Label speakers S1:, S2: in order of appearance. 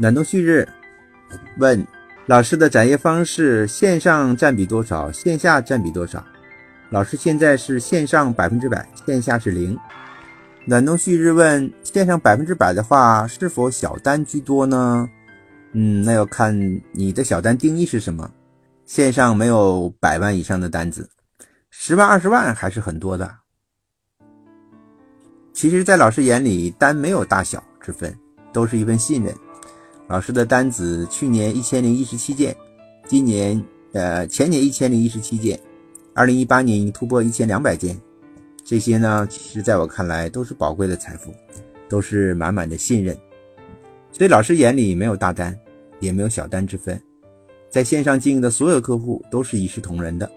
S1: 暖冬旭日问老师的展业方式，线上占比多少？线下占比多少？老师现在是线上百分之百，线下是零。暖冬旭日问线上百分之百的话，是否小单居多呢？嗯，那要看你的小单定义是什么。线上没有百万以上的单子，十万、二十万还是很多的。其实，在老师眼里，单没有大小之分，都是一份信任。老师的单子去年一千零一十七件，今年呃前年一千零一十七件，二零一八年已突破一千两百件。这些呢，其实在我看来都是宝贵的财富，都是满满的信任。所以老师眼里没有大单，也没有小单之分。在线上经营的所有客户都是一视同仁的。